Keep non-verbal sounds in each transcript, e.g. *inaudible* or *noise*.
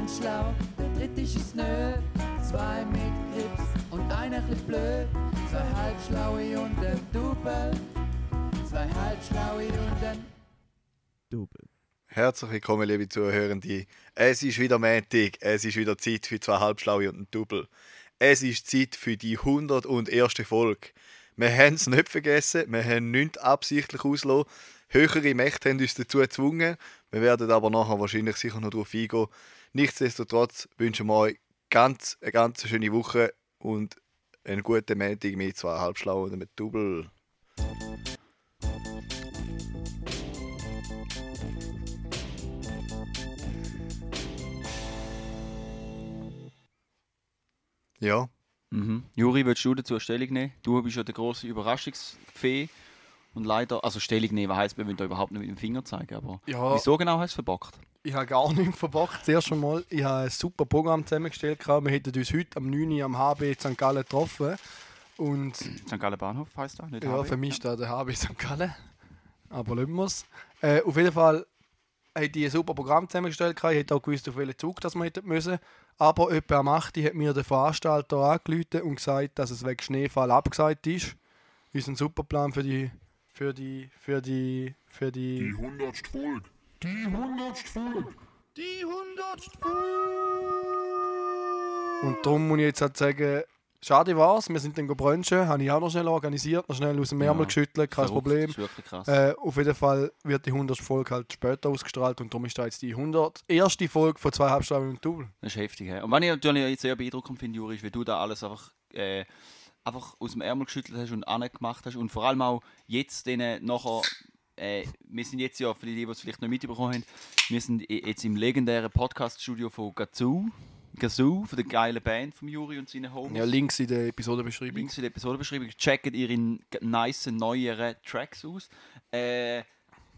einen schlau, der dritte ist es nö. Zwei mit Grips und einer chli blöd. Zwei halbschlaue und ein Double. Zwei halbschlaue und ein Double. Herzlich willkommen, liebe Zuhörende. Es ist wieder Montag, es ist wieder Zeit für zwei Halbschlaue und ein Double. Es ist Zeit für die 101. Folge. Wir haben es nicht vergessen, wir haben nichts absichtlich ausgelassen. Höhere Mächte haben uns dazu gezwungen. Wir werden aber nachher wahrscheinlich sicher noch darauf eingehen. Nichtsdestotrotz wünschen wir euch ganz, eine ganz schöne Woche und einen guten Montag mit zwei Halbschlauen und mit Double. Ja, Mhm. Juri, willst du dazu Stellung nehmen? Du bist ja der große Überraschungsfee. Und leider, also Stellung nehmen heisst, wir wollen da überhaupt nicht mit dem Finger zeigen. Aber Ja, wieso genau hast du es verbockt? ich habe gar nichts verbockt. Zuerst einmal, ich habe ein super Programm zusammengestellt. gehabt. Wir hätten uns heute am 9. Uhr am HB St. Gallen getroffen. Und *clears throat* St. Gallen Bahnhof heisst das? Nicht ja, HB? für mich ist da der HB St. Gallen. Aber lassen wir es. Äh, auf jeden Fall hätte ich ein super Programm zusammengestellt. gehabt. Ich hätte auch gewusst, auf welchen Zug das wir hätten müssen. Aber etwa am 8. Uhr hat mir der Veranstalter angerufen und gesagt, dass es wegen Schneefall abgesagt ist. Unser Superplan für die. Für die. Für die. Für die. Die hundertste Folge. Die hundertste Folge. die 100. Und darum muss ich jetzt halt sagen, schade war's, wir sind dann brunchen, habe ich auch noch schnell organisiert, noch schnell aus dem Ärmel Ja, geschüttelt, kein Verrückt, Problem. Das ist wirklich krass. Äh, auf jeden Fall wird die 100. Folge halt später ausgestrahlt und darum ist da jetzt die 101. Folge von zwei Halbstunden und Double. Das ist heftig. He? Und was ich natürlich jetzt sehr beeindruckend finde, Juri, ist, wie du da alles einfach, äh, einfach aus dem Ärmel geschüttelt hast und angemacht hast. Und vor allem auch jetzt denen nachher. Äh, wir sind jetzt ja, für die, die es vielleicht nicht mitbekommen haben, wir sind jetzt im legendären Podcast-Studio von Gazoo. Gazoo, von der geilen Band von Juri und seinen Homies. Ja, Links in der Episodenbeschreibung. Links in der Episodenbeschreibung. Checkt ihre nice, neueren Tracks aus. Äh,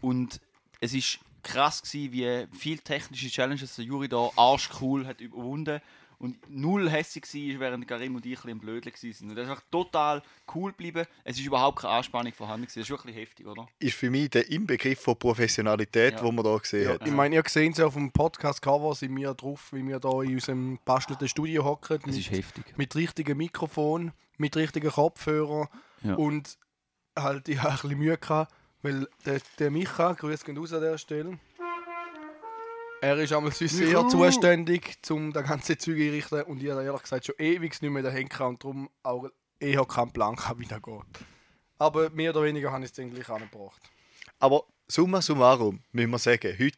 und es ist krass gewesen, wie viele technische Challenges der Juri da arschcool hat überwunden und null hässig war, während Karim und ich ein bisschen Blödeln waren. Und das ist einfach total cool geblieben. Es ist überhaupt keine Anspannung vorhanden. gewesen. Das ist wirklich heftig, oder? Ist für mich der Inbegriff von Professionalität, Ja. wo man da gesehen Ja, hat. ich meine, ihr seht es ja auf dem Podcast-Cover, sind wir drauf, wie wir da in unserem bastelten Studio hocken. Es ist Mit, heftig. mit richtigem Mikrofon, mit richtigen Kopfhörern. Ja. Und halt, ich hatte ein bisschen Mühe, gehabt, weil der, der Micha, grüß gehen raus an der Stelle, er ist einmal sonst sehr zuständig, um das ganze Zeug einrichten und ich habe ehrlich gesagt schon ewig nicht mehr daheim gehabt und darum auch eher keinen Plan gehabt, wie das geht. Aber mehr oder weniger habe ich es dann gleich angebracht. Aber summa summarum, müssen wir sagen, heute,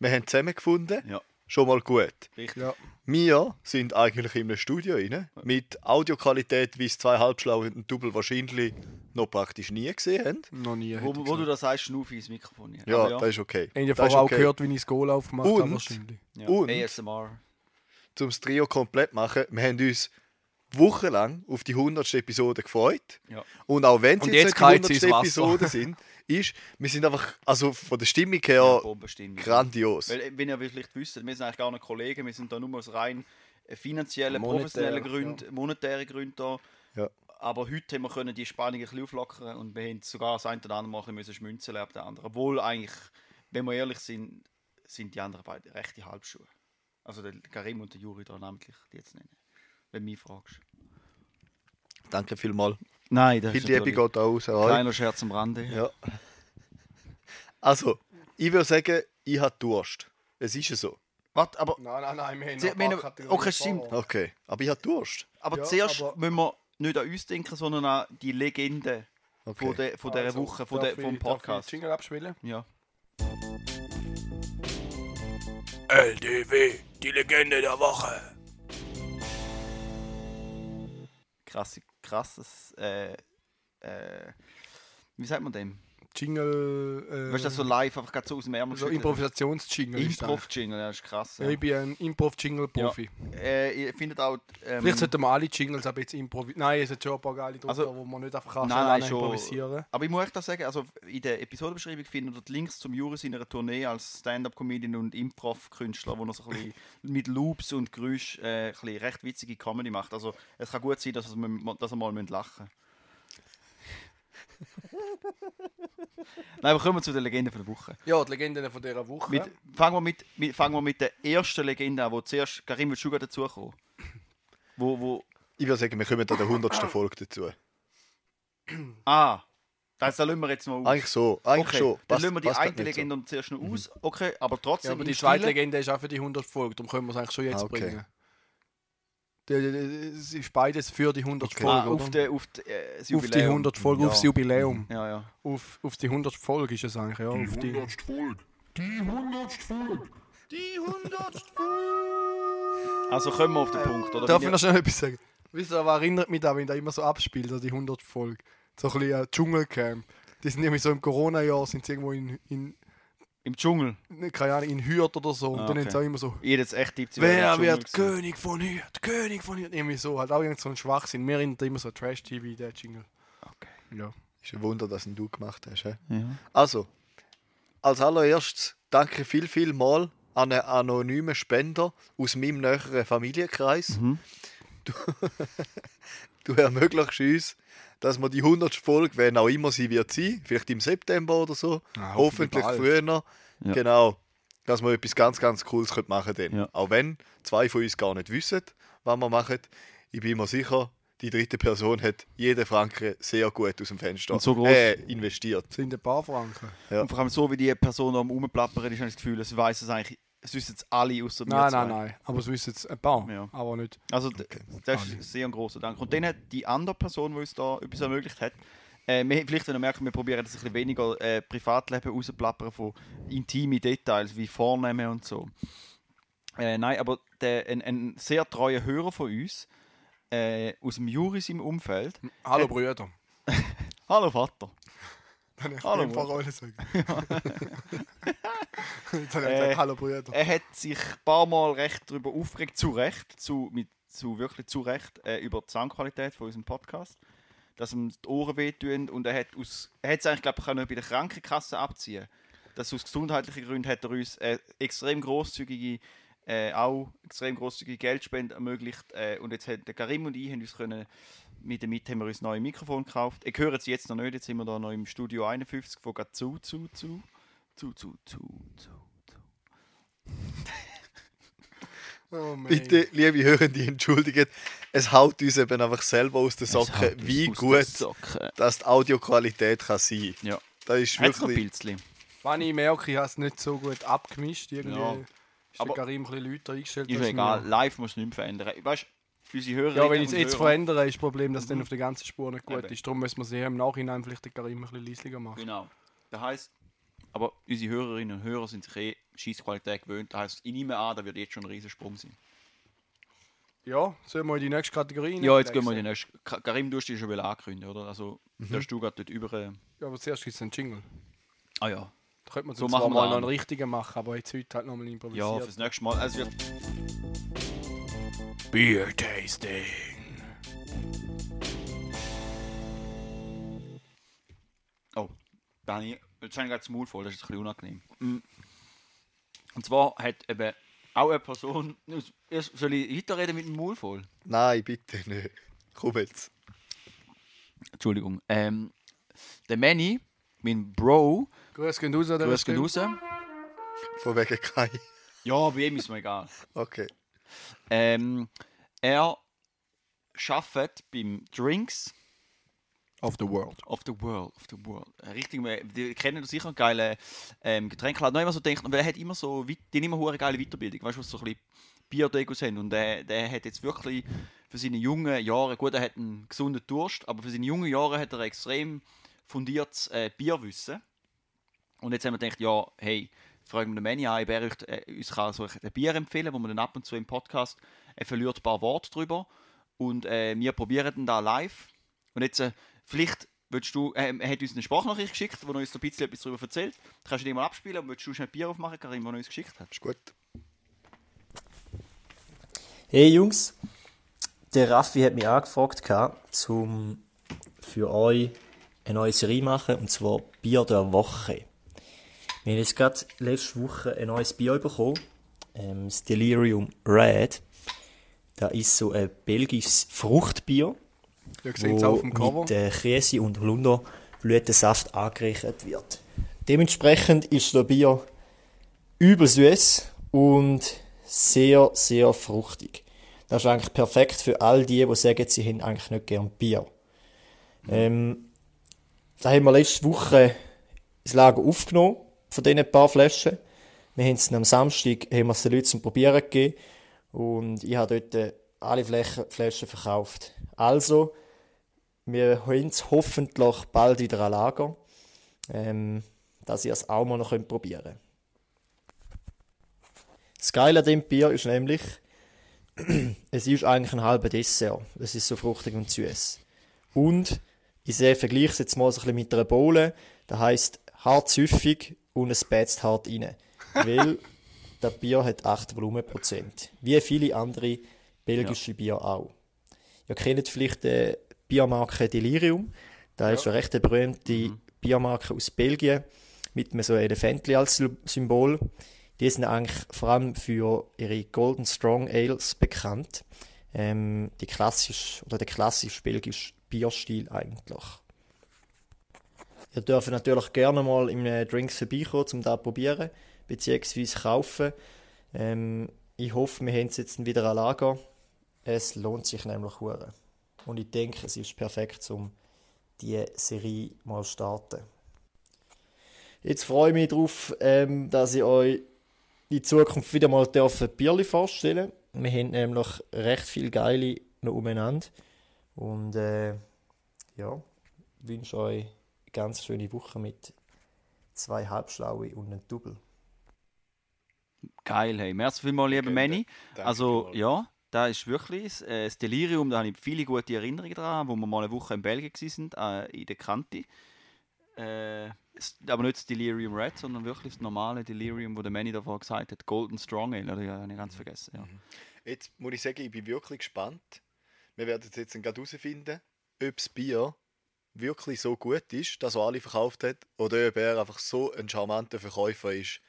wir haben zusammengefunden, Ja. schon mal gut. Richtig. Ja. Wir sind eigentlich in einem Studio rein, mit Audioqualität, wie es zwei Halbschlaue und ein Double wahrscheinlich noch praktisch nie gesehen haben. Noch nie. Wo, ich wo du das sagst, schnufe ich ins Mikrofon. hier. Ja, Aber das ist okay. Vorher ist auch okay. gehört, wie ich das Goal aufgemacht habe? Und- Wahrscheinlich. ja. Und- ASMR. Um das Trio komplett zu machen, wir haben uns wochenlang auf die 100. Episode gefreut. Ja. Und auch wenn es jetzt, jetzt die geht sie 100. ins Wasser. Episode sind, *laughs* ist, wir sind einfach, also von der Stimmung her, Ja, grandios. Weil, äh, wenn ihr vielleicht wisst, wir sind eigentlich gar nicht Kollegen, wir sind da nur aus rein äh, finanziellen, Monetär, professionellen Gründen, monetären Gründen da. Ja. Aber heute haben wir können die Spannung ein bisschen auflockern und wir haben sogar das eine oder andere bisschen müssen schmunzeln ab der anderen. Obwohl eigentlich, wenn wir ehrlich sind, sind die anderen beiden rechte Halbschuhe. Also der Karim und der Juri da namentlich, die jetzt nennen. Wenn du mich fragst. Danke vielmals. Nein, das Viel Liebe geht auch raus. Kleiner Scherz am Rande. Ja. *laughs* Also, ich würde sagen, ich habe Durst. Es ist ja so. Warte, aber, Nein, nein, nein, wir haben Sie- noch Kategorien okay, stimmt. Okay. Aber ich habe Durst. aber Ja, zuerst aber- müssen wir nicht an uns denken, sondern an die Legende Okay. von, der, von dieser Also, Woche, von der, vom ich- darf ich Podcast. Jingle abspielen? Ja. LDW, die Legende der Woche. Krass, krasses, äh, äh, wie sagt man dem? Jingle. Äh, Weißt du, das so live, einfach gerade so aus dem Ärmel so? Improvisationsjingle. Improv-Jingle, ja, ist krass. Ja, Ja. ich bin ein Improv-Jingle-Profi. Äh, ihr findet auch. Ähm, Vielleicht sollten wir alle Jingles aber jetzt improvisieren. Nein, es sind schon ein paar geile drunter, Also- wo man nicht einfach kann nein, schon improvisieren Aber ich muss euch das sagen, also in der Episodenbeschreibung findet ihr die Links zum Juri seiner Tournee als Stand-Up-Comedian und Improv-Künstler, wo er so ein bisschen *laughs* mit Loops und Geräusch äh, ein bisschen recht witzige Comedy macht. Also es kann gut sein, dass, er, dass mal lachen müsst. *laughs* Nein, aber kommen wir zu der Legende von der Woche. Ja, die Legenden von dieser Woche. Mit, fangen, wir mit, mit, fangen wir mit der ersten Legende an, wo zuerst Karim gerade dazukommen? Wo, wo, Ich würde sagen, wir kommen an der 100. Folge dazu. ah, das lassen wir jetzt noch aus. Eigentlich so, eigentlich okay, schon. dann Passt- lassen wir die eine nicht so. Legende zuerst noch aus. Okay, aber trotzdem. ja, aber die zweite Legende ist auch für die 100 Folgen, darum können wir es eigentlich schon jetzt Ah, okay. bringen. Es ist beides für die 100 Okay. Ah, Folgen, auf, oder? die, auf, die, äh, das auf die Jubiläum. 100 Folgen, ja. aufs Jubiläum. Ja, ja. Auf, auf die 100 Folge ist es eigentlich, ja. Die Auf die, hundertste Folge. Die hundertste Folge. Also kommen wir auf den Punkt, oder? Darf ich noch schnell etwas sagen? Wisst ihr, aber erinnert mich da, wenn da immer so abspielt, also die 100 Folge. So ein bisschen äh, Dschungelcamp. Die sind nämlich so im Corona-Jahr, sind sie irgendwo in, in, Im Dschungel. keine Ahnung, in Hürth oder so. Und Ah, dann okay. haben sie auch immer so, Jedes echt tippt wer wird König von Hürth? König von Hürth? Irgendwie so, halt auch irgend so ein Schwachsinn. Mir erinnert immer so Trash-TV, der Jingle. Okay. Ja. Ist ein Wunder, dass ihn du gemacht hast. He? gewesen. Also, als allererstes danke viel, viel mal an einen anonymen Spender aus meinem näheren Familienkreis. Mhm. Du, *laughs* du ermöglichst uns, dass wir die 100. Folge, wenn auch immer sie wird sein, vielleicht im September oder so, Ah, hoffentlich hoffentlich früher, Ja. genau, dass wir etwas ganz, ganz Cooles können machen können. Ja. Auch wenn zwei von uns gar nicht wissen, was wir machen. Ich bin mir sicher, die dritte Person hat jeden Franken sehr gut aus dem Fenster so äh, investiert. Das sind ein paar Franken. Ja. Und vor allem so, wie die Person am Rumplappern ist, habe ich das Gefühl, sie weiß es eigentlich, es wissen es alle außer mir Nein, zwei. nein, nein. Aber es wissen jetzt ein paar. Ja. Aber nicht. Also, d- das ist sehr ein grosser Dank. Und dann hat die andere Person, die uns da etwas ermöglicht hat, äh, wir, vielleicht wenn ihr merkt, wir probieren das ein bisschen weniger äh, Privatleben rausplappern von intimen Details wie Vornehmen und so. Äh, nein, aber der, ein, ein sehr treuer Hörer von uns, äh, aus dem Juris im Umfeld. Hallo Brüder. *laughs* Hallo Vater. Dann ich Hallo, ein paar Rollen sagen. Jetzt habe ich gesagt, Hallo Brüder. Er hat sich ein paar Mal recht darüber aufgeregt, zu Recht, zu, mit, zu wirklich zu Recht, äh, über die Soundqualität von unserem Podcast. Dass ihm die Ohren wehtun und er hat aus, er hat es eigentlich, glaube ich, können bei der Krankenkasse abziehen dass aus gesundheitlichen Gründen hat er uns äh, extrem großzügige äh, auch extrem großzügige Geldspende ermöglicht äh, und jetzt hat der Karim und ich haben uns können mit dem Mit haben wir uns neue Mikrofon gekauft. Ich höre es jetzt noch nicht, jetzt sind wir da noch im Studio 51, wo gerade zu, zu, zu, zu, zu, zu, zu, zu. *laughs* Oh. Bitte, liebe Hörende, entschuldigt, es haut uns eben einfach selber aus den Es Socken, wie gut Socken. dass die Audioqualität kann sein Ja. Das ist wirklich... Pilzli? Wenn ich merke, ich habe es nicht so gut abgemischt. Irgendwie Ja. ist der Karim ein bisschen lauter eingestellt. Ist egal, mir. live musst du nicht mehr verändern. Weißt unsere Hörer. Ja, wenn ich es jetzt verändere, ist das Problem, dass es dann Mhm. auf der ganzen Spur nicht gut Eben. ist. Darum müssen wir sie im Nachhinein vielleicht den Karim ein bisschen leislicher machen. Genau. Das heisst, aber unsere Hörerinnen und Hörer sind sich eh Schießqualität gewöhnt. Das heisst, ich nehme an, da wird jetzt schon ein Riesensprung sein. Ja, sollen wir in die nächste Kategorie Ja, jetzt gehen wir in die nächste. Ka- Karim, du hast dich schon wieder angekündigt, oder? Also, da hast du gerade dort über. äh, Ja, aber zuerst gibt es einen Jingle. Ah ja. Da könnte man So machen wir mal noch einen richtigen machen, aber jetzt heute halt nochmal Ja, improvisiert. fürs nächste Mal. Also, es wird. Beer Tasting. Oh, da habe ich. Jetzt habe ich gerade das Maul voll, das ist ein bisschen unangenehm. Mm. Und zwar hat eben auch eine Person. Soll ich weiterreden mit dem Maul voll? Nein, bitte nicht. Komm jetzt. Entschuldigung. Ähm, der Manny, mein Bro, Grüß gehen raus dieser grüß Stelle. raus. Von wegen Kai. Ja, bei ihm ist mir egal. Okay. Ähm, er arbeitet beim Drinks Of the World. of the World. Of the world. Richtig, äh, die kennen sicher einen geilen ähm, Getränkladen. Noch immer so denkt, weil er hat immer so, die haben immer eine geile Weiterbildung. Weißt du, was so ein bisschen Bierdegos haben. Und der, der hat jetzt wirklich für seine jungen Jahre, gut, er hat einen gesunden Durst, aber für seine jungen Jahre hat er extrem fundiertes äh, Bierwissen. Und jetzt haben wir gedacht, ja, hey, fragen wir den Manny an, ob er euch, äh, uns kann so ein Bier empfehlen wo wir dann ab und zu im Podcast, er verliert ein paar Worte drüber. Und äh, wir probieren dann da live. Und jetzt, äh, vielleicht willst du, äh, er hat uns eine Sprachnachricht geschickt, wo er uns ein bisschen etwas darüber erzählt. Kannst du die mal abspielen und willst du schnell ein Bier aufmachen, Karim, wo er uns geschickt hat? Ist gut. Hey Jungs, der Raffi hat mich angefragt, gehabt, um für euch eine neue Serie machen, und zwar Bier der Woche. Wir haben jetzt gerade letzte Woche ein neues Bier bekommen, ähm, das Delirium Red. Das ist so ein belgisches Fruchtbier, dem wo mit äh, Käse und Holunder Blütensaft angereichert wird. Dementsprechend ist das Bier übel süß und sehr, sehr fruchtig. Das ist eigentlich perfekt für all die, die sagen, sie haben eigentlich nicht gern Bier. Ähm, da haben wir letzte Woche ins Lager aufgenommen, von diesen paar Flaschen. Wir haben es am Samstag haben wir es den Leuten zum Probieren gegeben und ich habe dort äh, alle Flächen, Flaschen verkauft. Also, wir haben es hoffentlich bald wieder an Lager, ähm, dass ihr es auch mal noch probieren könnt. Das Geile an dem Bier ist nämlich, *clears throat* es ist eigentlich ein halber Dessert. Es ist so fruchtig und süß. Und ich sehe, vergleiche es jetzt mal so ein bisschen mit einer Bohle. Das heisst, hart süffig und es beißt hart rein. Weil *laughs* das Bier hat 8 Volumenprozent. Wie viele andere belgische Bier auch. Ihr kennt vielleicht die Biermarke Delirium. Da ist eine recht berühmte Biermarke aus Belgien mit einem so Elefantli als Sy- Symbol. Die sind eigentlich vor allem für ihre Golden Strong Ales bekannt. Ähm, die klassisch, oder der klassisch belgische Bierstil eigentlich. Ihr dürft natürlich gerne mal in einem Drinks vorbeikommen, um das zu probieren, beziehungsweise kaufen. Ähm, ich hoffe, wir haben es jetzt wieder an Lager. Es lohnt sich nämlich hure. Und ich denke, es ist perfekt, um die Serie mal zu starten. Jetzt freue ich mich darauf, ähm, dass ich euch in Zukunft wieder mal dürfen Bierli vorstellen. Wir haben nämlich recht viel geile noch umeinander. Und äh, ja, wünsche euch ganz schöne Woche mit zwei Halbschlaue und einem Double. Geil, hey. Merci vielmals, lieber Okay, Manny. Also, ja, da ist wirklich das, äh, das Delirium, da habe ich viele gute Erinnerungen dran, wo wir mal eine Woche in Belgien waren, äh, in der Kante. Äh, aber nicht das Delirium Red, sondern wirklich das normale Delirium, wo der Manny davor gesagt hat, Golden Strong Ale, oder? Ja, habe ich ganz vergessen, ja. Jetzt muss ich sagen, ich bin wirklich gespannt. Wir werden es jetzt gerade herausfinden, ob das Bier wirklich so gut ist, dass er alle verkauft hat, oder ob er einfach so ein charmanter Verkäufer ist.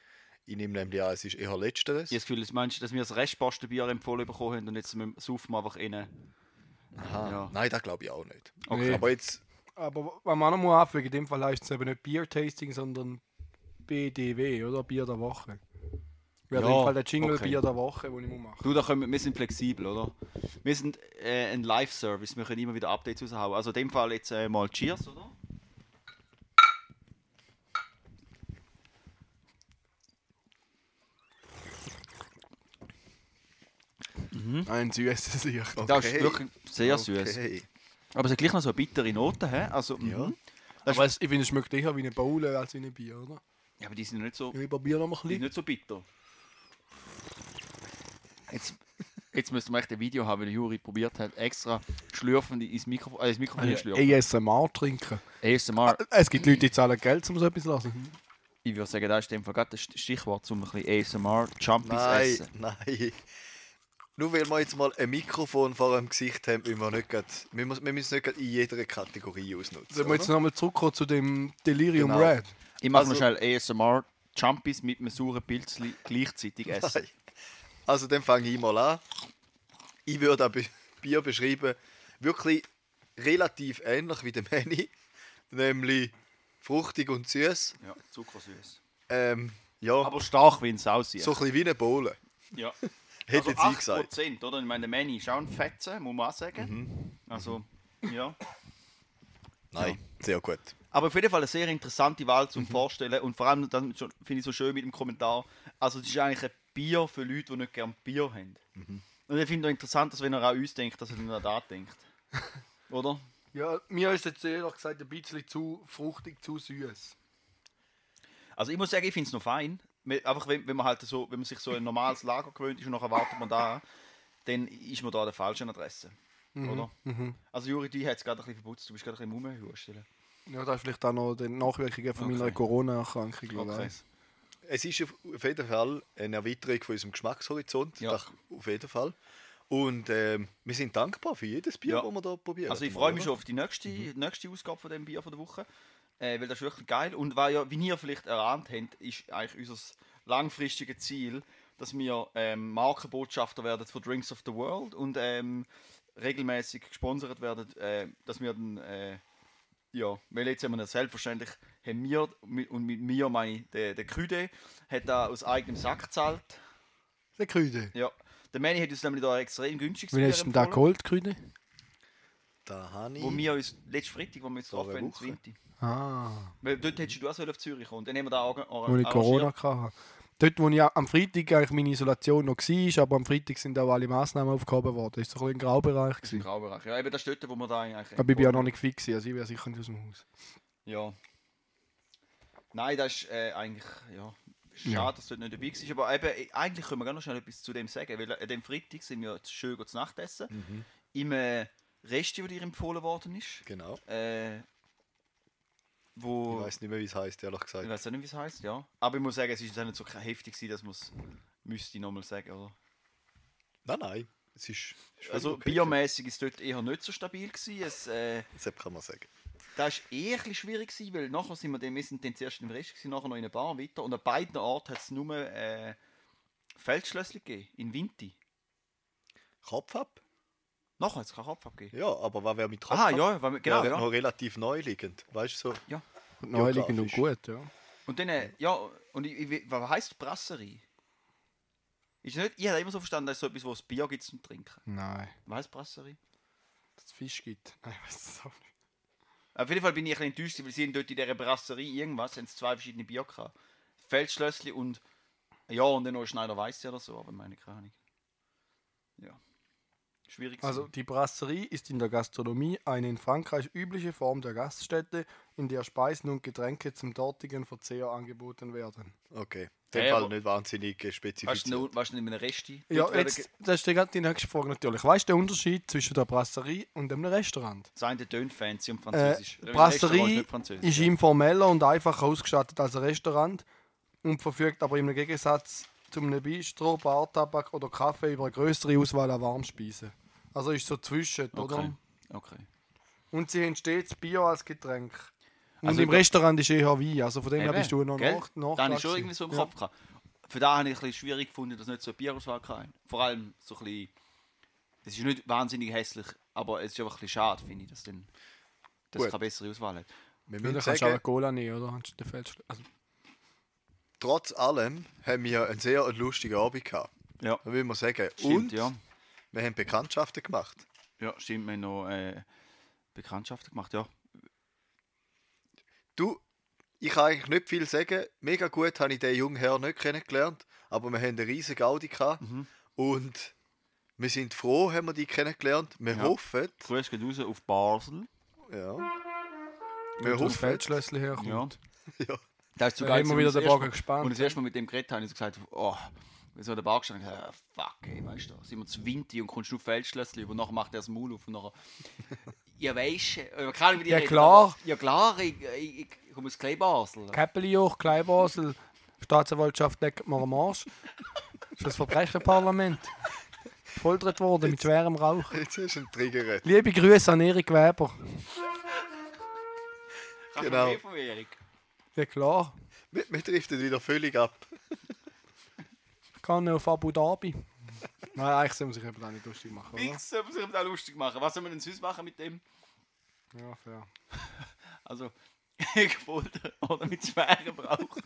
Ich nehme nämlich an, es ist eher Letzteres. Ich habe das Gefühl, das meinst dass wir das Restpostenbier empfohlen bekommen haben und jetzt müssen- saufen wir einfach rein. Aha. ja. Nein, das glaube ich auch nicht. Okay. Aber jetzt, Aber was man auch noch mal anfliegen, in dem Fall heißt es eben nicht Beer-Tasting, sondern BDW, oder? Bier der Woche. Wäre Ja, in dem Fall der Jingle okay. Bier der Woche, den ich muss machen Du, da können wir, wir sind flexibel, oder? Wir sind äh, ein Live-Service, wir können immer wieder Updates raushauen. Also in dem Fall jetzt äh, mal Cheers, oder? Ein süßes Licht. Das ist wirklich sehr süß. Okay. Aber es hat gleich noch so eine bittere Note, hä? Also, Ja. mhm. Aber es, ich finde, es schmeckt eher wie eine Bowl als wie ein Bier, oder? ja, aber die sind nicht so, Ich probiere noch mal ein die sind bisschen. nicht so bitter. Jetzt, jetzt müssten wir echt ein Video haben, weil der Juri probiert hat, extra schlürfend ins Mikrofon, äh, ins Mikrofon schlürfen. ASMR trinken. ASMR. Es gibt Leute, die zahlen Geld, um so etwas zu lassen. Ich würde sagen, das ist in dem Fall gerade das Stichwort, um ein bisschen ASMR Jumpies Nein, essen. nein. Nur weil wir jetzt mal ein Mikrofon vor dem Gesicht haben, müssen wir, nicht grad, wir müssen, wir müssen nicht in jeder Kategorie ausnutzen. Sollen wir jetzt nochmal zurückkommen zu dem Delirium Genau. Red? Ich mache Also- noch schnell ASMR Jumpies mit einem sauren Pilzli gleichzeitig essen. Nein. Also dann fange ich mal an. Ich würde ein Be- Bier beschreiben, wirklich relativ ähnlich wie der Manny, *laughs* nämlich fruchtig und süß. Ja, zuckersüß. Ähm, ja, Aber stark wie ein Sausier. so ein bisschen wie eine Bohle, ja. *laughs* hätte jetzt ich gesagt. Mhm. 8%, oder? Ich meine, der Manny ist auch ein Fetzen, muss man auch sagen. Also, ja. Nein, sehr gut. Aber auf jeden Fall eine sehr interessante Wahl Mhm. zum Vorstellen und vor allem schon- finde ich so schön mit dem Kommentar. Also, es ist eigentlich ein Bier für Leute, die nicht gerne Bier haben. Mhm. Und ich finde es interessant, dass wenn er an uns denkt, dass er dann an das denkt. *laughs* Oder? Ja, mir ist jetzt ehrlich gesagt ein bisschen zu fruchtig, zu süß. Also ich muss sagen, ich finde es noch fein. Einfach wenn, wenn man halt so, wenn man sich so ein normales Lager gewöhnt ist und nachher wartet man da, dann ist man da an der falschen Adresse. Oder? Also Juri, du hast gerade ein bisschen verputzt, du bist gerade ein bisschen rumhustellen. Ja, das ist vielleicht auch noch die Nachwirkungen von meiner Okay. Corona-Erkrankung. wer Okay. Es ist auf jeden Fall eine Erweiterung von unserem Geschmackshorizont. Ja. Das auf jeden Fall. Und ähm, wir sind dankbar für jedes Bier, Ja. das wir hier probieren. Also ich freue mich schon auf die nächste, nächste Ausgabe von dem Bier von der Woche, äh, weil das ist wirklich geil. Und weil ja, wie ihr vielleicht erahnt habt, ist eigentlich unser langfristiges Ziel, dass wir ähm, Markenbotschafter werden von Drinks of the World und ähm, regelmäßig gesponsert werden, äh, dass wir dann äh, ja, weil jetzt haben wir selbstverständlich, haben wir, und mit mir meine ich, der, der Küde, hat da aus eigenem Sack gezahlt. Der Krüde. Ja. Der Manny hat uns nämlich da extrem günstig Wie hast du denn da geholt, Krüde? Da habe ich. Wo wir uns, letzten Freitag, wo wir uns getroffen haben, in Woche. Zwinti. Ah, Weil dort hättest du auch auf Zürich kommen. Dann haben wir da auch wo ich Corona hatte. Dort, wo ich am Freitag eigentlich meine Isolation noch war, aber am Freitag sind auch alle Massnahmen aufgehoben worden. Das war so ein bisschen ein Graubereich. Im Gewesen. Graubereich. Ja, eben das ist dort, wo wir da eigentlich... Aber ich bin ja noch nicht fix, gewesen, also ich wäre sicher nicht aus dem Haus. Ja. Nein, das ist äh, eigentlich, ja... Schade, Ja. dass du nicht dabei warst. Aber eben, äh, eigentlich können wir gerne noch schnell etwas zu dem sagen. Weil an dem Freitag sind wir schön zu Nacht essen. Mhm. Im äh, Resti, das dir empfohlen worden ist. Genau. Äh, Ich wo... weiß nicht mehr, wie es heißt, ehrlich Ich gesagt. weiß auch nicht, wie es heißt, ja. Aber ich muss sagen, es ist nicht so heftig, gewesen, dass man es müsste ich nochmal sagen, oder? Nein, nein. Es ist. ist Also okay. biomäßig ist dort eher nicht so stabil gewesen. Es, äh, Das kann man sagen. Das war eher ein schwierig gewesen, weil nachher sind wir dann, wir sind dann zuerst im Rest gewesen, nachher noch in einer Bar weiter und an beiden Orten hat es nur äh, Feldschlössli gegeben, in Winti. Kopf ab? Nachher hat es keinen Kopf gegeben. Ja, aber was wäre mit Kopf Aha, ab? ja, weil genau, ja, ja. Noch relativ neu liegend. Weißt du so? Und Neuliegend und Geografisch. gut, ja. Und dann, äh, ja, und ich, ich, was heisst Brasserie? Ist nicht, ich habe immer so verstanden, dass es so etwas, wo es Bier gibt zum Trinken. Nein, Was heisst Brasserie? dass es Fisch gibt. *laughs* Nein, ich weiß es auch nicht. Auf jeden Fall bin ich ein enttäuscht, weil sie dort in dieser Brasserie irgendwas, haben zwei verschiedene Bier gehabt. Feldschlössli und ja, und dann noch Schneider Weiße oder so, aber meine keine Ahnung. Ja. Schwierig. Also die Brasserie ist in der Gastronomie eine in Frankreich übliche Form der Gaststätte, in der Speisen und Getränke zum dortigen Verzehr angeboten werden. Okay. In dem Ja, Fall nicht wahnsinnig weißt du, spezifiziert. noch- weißt du nicht mit einem Resti? Ja, jetzt, das ist gerade die nächste Frage natürlich. Weißt du den Unterschied zwischen der Brasserie und einem Restaurant? Das eine tönt fancy und Äh, französisch. Restaurant Brasserie nicht französisch, ist ja. informeller und einfacher ausgestattet als ein Restaurant und verfügt aber im Gegensatz zu einem Bistro, Bartabak oder Kaffee über eine größere Auswahl an Warmspeisen. Also ist so zwischen, Okay. oder? okay. Und sie haben stets Bier als Getränk. Und Also im da- Restaurant ist eher Wein. Also von dem her bist du noch gell? nach, nach Da habe ich schon irgendwie so im ja. Kopf gehabt. Für da habe ich ein bisschen schwierig gefunden, dass nicht so eine Bierauswahl hatte. Vor allem so ein bisschen. Das ist nicht wahnsinnig hässlich, aber es ist einfach ein bisschen schade, finde ich, dass dann das keine bessere Auswahl hat. Wir müssen kannst du auch eine sagen, Cola nehmen, oder? Also, trotz allem haben wir einen sehr lustigen Abend gehabt. Ja. Das will man sagen. Stimmt, Und ja. Wir haben Bekanntschaften gemacht. Ja, stimmt, wir haben noch äh, Bekanntschaften gemacht, ja. Du, ich kann eigentlich nicht viel sagen. Mega gut habe ich den jungen Herrn nicht kennengelernt, aber wir haben eine riesige Gaudi gehabt. Mhm. Und wir sind froh, haben wir die kennengelernt. Wir Ja. hoffen, Grüß geht raus auf Basel. ja. wir hoffen, Feldschlössli herkommt. Ja. ja. Da ist sogar als wieder erste Bogen gespannt. Und das erste Mal mit dem geredet habe ich so gesagt, oh, wir sind an der Bar gestanden und gesagt, ah, fuck, ey, weißt du, sind wir zu Winti und kommst du auf Feldschlössli und nachher macht er das Maul auf und nachher, *laughs* ja weisst ich kann nicht mit dir Ja, reden, klar. aber- Ja klar, ich, ich, ich komme aus Kleibasel. Käppeli hoch, Kleinbasel, Staatsanwaltschaft legt mir am Arsch. Das *laughs* ist das Verbrecherparlament. Gefoltert worden mit schwerem Rauch. Jetzt hast du einen Trigger. Liebe Grüße an Erik Weber. Kannst du genau. mehr von Erik? Ja klar, Wir, wir driften wieder völlig ab. *laughs* ich kann auf Abu Dhabi. *laughs* Nein, eigentlich soll man sich eben auch nicht lustig machen, oder? Fix, soll man sich da lustig machen. Was soll man denn sonst machen mit dem? Ja, fair. *laughs* Also, *laughs* gefoltert oder mit schwerem Rauch.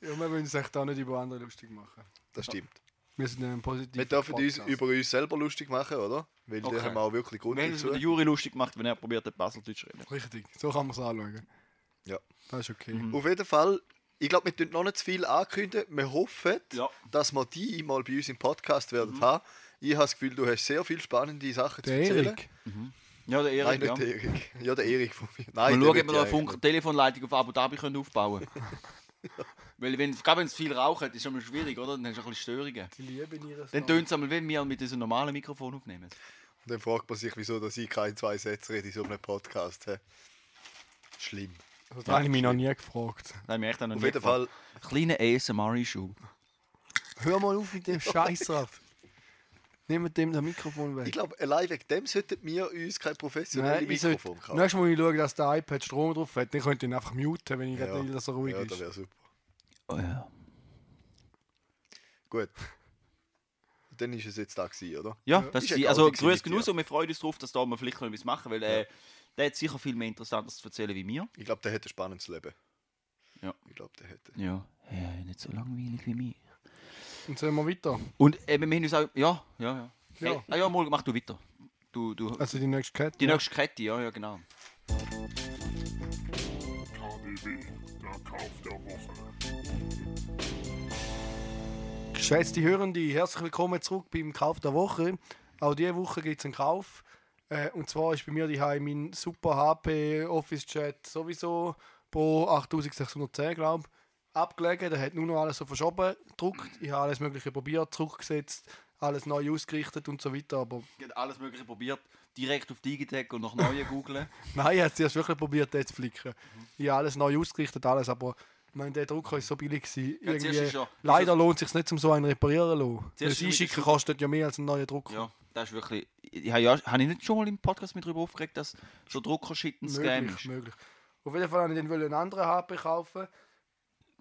Ja, wir wollen uns echt da nicht über andere lustig machen. Das stimmt. Wir sind ein positiv. Wir dürfen uns über uns selber lustig machen, oder? Weil Okay. da haben wir auch wirklich Grund Wir haben dazu. über den Juri lustig gemacht, wenn er probiert hat, Baseldeutsch zu reden. Richtig, so kann man es anschauen. Ja. Das ist okay. Mhm. Auf jeden Fall, ich glaube, wir tun noch nicht zu viel ankündigen. Wir hoffen, Ja. Mhm. dass wir die mal bei uns im Podcast werden haben. Ich habe das Gefühl, du hast sehr viele spannende Sachen zu Der erzählen. Erik. Ja, der Nein, Erik, nicht ja. der Erik. Ja, der Erik von mir. Mal Nein, schauen, der ob wir ja noch eine Telefonleitung auf Abu Dhabi können aufbauen *laughs* Weil, wenn, gerade wenn es viel raucht, ist es immer schwierig, oder? Dann hast du ein bisschen Störungen. Die lieben ihres Dann tönt es einmal, wenn wir mit diesem normalen Mikrofon aufnehmen. nicht. Dann fragt man sich, wieso dass ich keine zwei Sätze rede in so einem Podcast. Schlimm. Also, das habe ich mich noch nie gefragt. Da haben wir echt noch Auf nie jeden gefragt. Fall, Kleiner ASMR-Issue. Hör mal auf mit dem *laughs* Scheiß ab. Nehmt dem das Mikrofon weg. ich glaube, allein wegen dem sollten wir uns kein professionelles Nein, ich sollte, Mikrofon kaufen. nächstes Mal, ich schaue, dass der iPad Strom drauf hat, dann könnt ihr ihn einfach muten, wenn ich Ja. gerade will, dass er ruhig Ja, ist. das wäre super. Oh ja. Gut. Dann ist es jetzt da gewesen, oder? Ja, Ja. das Ist ist ja also grüß mit genug und wir freuen uns darauf, dass da wir vielleicht noch etwas machen, weil äh, der hat sicher viel mehr Interessantes zu erzählen wie mir. Ich glaube, der hätte ein spannendes Leben. Ja. Ich glaube, der hätte. Ja, ja nicht so langweilig wie mir. Und sollen wir weiter? Und eben, wir haben uns auch, ja, ja, ja. Ja. Hey, ah, ja, mal, mach du weiter. Du, du, Also die nächste Kette. die nächste Kette, ja, ja, genau. KDW, der Kauf der Woche. Geschätzte Hörende, herzlich willkommen zurück beim Kauf der Woche. Auch diese Woche gibt es einen Kauf. Äh, und zwar ist bei mir die mein super HP Office Chat sowieso Pro 8610, glaube ich, abgelegen. Der hat nur noch alles so verschoben, gedruckt. Ich habe alles Mögliche probiert, zurückgesetzt, alles neu ausgerichtet und so weiter. Aber alles Mögliche probiert, direkt auf Digitec und nach neuen googlen. *laughs* nein, ich habe es wirklich probiert, den zu flicken. Ich habe alles neu ausgerichtet, alles, aber ich meine, der Drucker ist so billig. Gewesen. Irgendwie, ja- leider lohnt es sich nicht, um so einen reparieren zu lassen. Das Einschicken kostet ja mehr als ein neuer Drucker. Ja, das ist wirklich. Ich habe ja, habe ich nicht schon mal im Podcast mit darüber aufgeregt, dass so Druckershit ein Scam möglich, ist? möglich. Auf jeden Fall wollte ich dann einen anderen HP kaufen.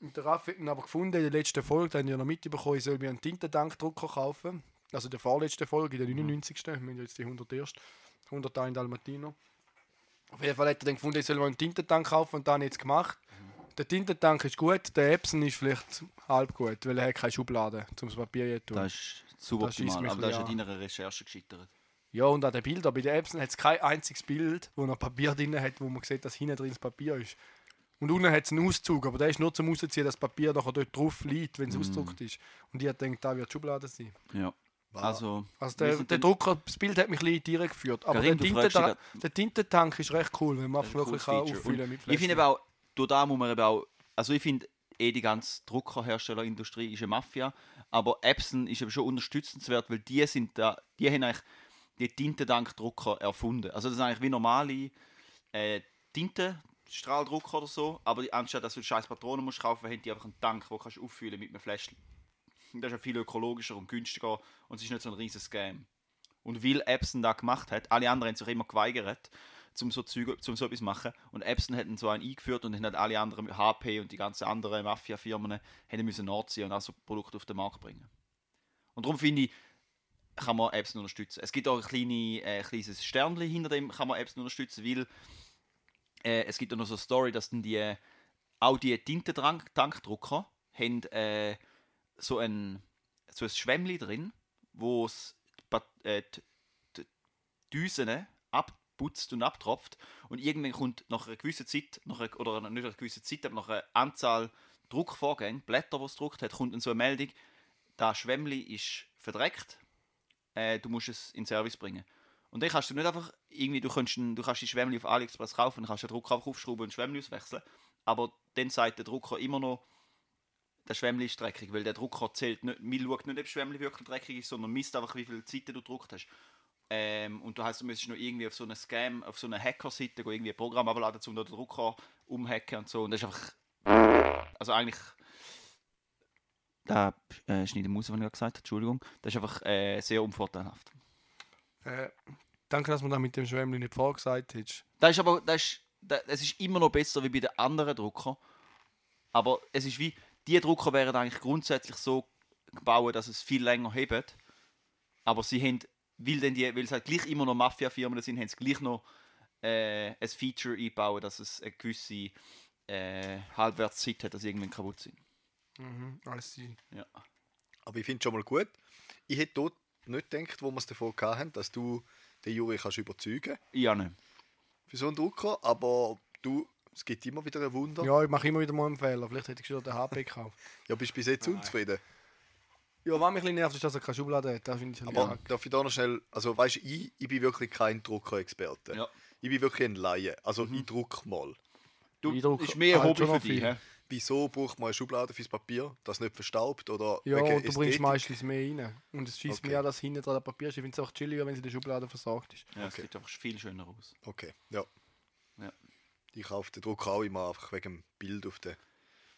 Und der Raffi hat ihn aber gefunden in der letzten Folge, da haben ja noch mitbekommen, ich soll mir einen Tintentankdrucker kaufen. Also der vorletzte Folge, in der 99. Wir haben jetzt die 101. 101 Dalmatiner. Auf jeden Fall hat er dann gefunden, ich soll mir einen Tintentank kaufen und ich jetzt gemacht. Der Tintentank ist gut, der Epson ist vielleicht halb gut, weil er hat keine Schublade, um das Papier zu tun. Das ist super Das scheisst optimal, mich aber das ist an deiner Recherche gescheitert. Ja, und an den Bildern. Bei den Epson hat es kein einziges Bild, wo noch Papier drin hat, wo man sieht, dass hinten drin das Papier ist. Und unten hat es einen Auszug, aber der ist nur zum Rausziehen, dass das Papier nachher dort drauf liegt, wenn es ausgedruckt ist. Und ich denke, da wird die Schublade sein. Ja. Also, Also der, der Drucker, das Bild hat mich ein bisschen geführt. Aber Karin, der, du fragst Tintenta dich der Tintentank ist recht cool, wenn man wirklich Feature. auffüllen mit Ich finde auch, durch da muss man eben auch, also ich finde, eh die ganze Druckerherstellerindustrie ist eine Mafia, aber Epson ist eben schon unterstützenswert, weil die sind da, die haben eigentlich die Tintendankdrucker erfunden. Also das sind eigentlich wie normale äh, Tintenstrahldrucker oder so, aber die, anstatt dass du scheiß Patronen musst kaufen, haben die einfach einen Tank, wo kannst du auffüllen mit einem Fläschchen. Das ist ja viel ökologischer und günstiger und es ist nicht so ein riesiges Scam. Und weil Epson da gemacht hat, alle anderen haben sich immer geweigert, zum so, Zeug, zum so etwas zu machen. Und Epson hat so einen eingeführt und dann alle anderen, HP und die ganzen anderen Mafia-Firmen, haben müssen nachziehen und auch so Produkte auf den Markt bringen. Und darum finde ich, kann man Epson unterstützen. Es gibt auch ein kleine, äh, kleines Sternchen hinter dem, kann man Epson unterstützen, weil äh, es gibt auch noch so eine Story, dass dann die, auch die Tintentankdrucker haben äh, so ein, so ein Schwämmli drin, wo es die äh, die, die Düsen abputzt und abtropft und irgendwann kommt nach einer gewissen Zeit, nach einer, oder nicht nach einer gewissen Zeit, aber nach einer Anzahl Druckvorgänge, Blätter, die es druckt hat, kommt dann so eine Meldung, das Schwämmli ist verdreckt, äh, du musst es in Service bringen. Und dann kannst du nicht einfach irgendwie, du kannst, du kannst die Schwämmli auf AliExpress kaufen, dann kannst den Drucker einfach aufschrauben und Schwämmli auswechseln, aber dann sagt der Drucker immer noch, der Schwämmli ist dreckig, weil der Drucker zählt nicht, mir schaut nicht, ob Schwämmli wirklich dreckig ist, sondern misst einfach, wie viele Seiten du gedruckt hast. Ähm, und du heißt, du müsstest noch irgendwie auf so eine Scam, auf so eine Hacker-Seite irgendwie ein Programm abladen, um den Drucker umhacken und so. Und das ist einfach. Also eigentlich. Da äh, schneide Maus, was ich gerade gesagt habe, Entschuldigung. Das ist einfach äh, sehr unvorteilhaft. Äh, danke, dass man da mit dem Schwämmli nicht vorgesagt hat. Das ist aber, das ist, das, es ist immer noch besser wie bei den anderen Druckern. Aber es ist wie, die Drucker wären eigentlich grundsätzlich so gebaut, dass es viel länger hebt. Aber sie haben, weil, denn die, weil es halt gleich immer noch Mafia-Firmen sind, haben sie gleich noch äh, ein Feature eingebaut, dass es eine gewisse äh, Halbwertszeit hat, dass sie irgendwann kaputt sind. Mhm, alles die. Ja. Aber ich finde es schon mal gut. Ich hätte dort nicht gedacht, wo wir es davon hatten, dass du den Juri kannst überzeugen Ja, nicht. für so einen Drucker. Aber du, es gibt immer wieder ein Wunder. Ja, ich mache immer wieder mal einen Fehler. Vielleicht hätte ich schon den HP gekauft. Ja, bist du bis jetzt unzufrieden. Ja, was mich ein bisschen nervt, ist, dass er keine Schublade hat. Das finde ich Aber bisschen darf ich da noch schnell, also weißt du, ich, ich bin wirklich kein Drucker-Experte. Ja. Ich bin wirklich ein Laie. Also ich druck mal. Du, Eindruck ist mehr halt Hobby für dich. Wieso braucht man eine Schublade fürs Papier, das nicht verstaubt oder Ja, und du bringst Ästhetik? meistens mehr rein. Und es schießt Okay. mir auch, dass hinten dran Papier ist. Ich finde es auch chilliger, wenn sie in der Schublade versorgt ist. Ja, es sieht einfach viel schöner aus. Okay, ja. Ja. Ich kaufe den Drucker auch immer einfach wegen dem Bild auf der,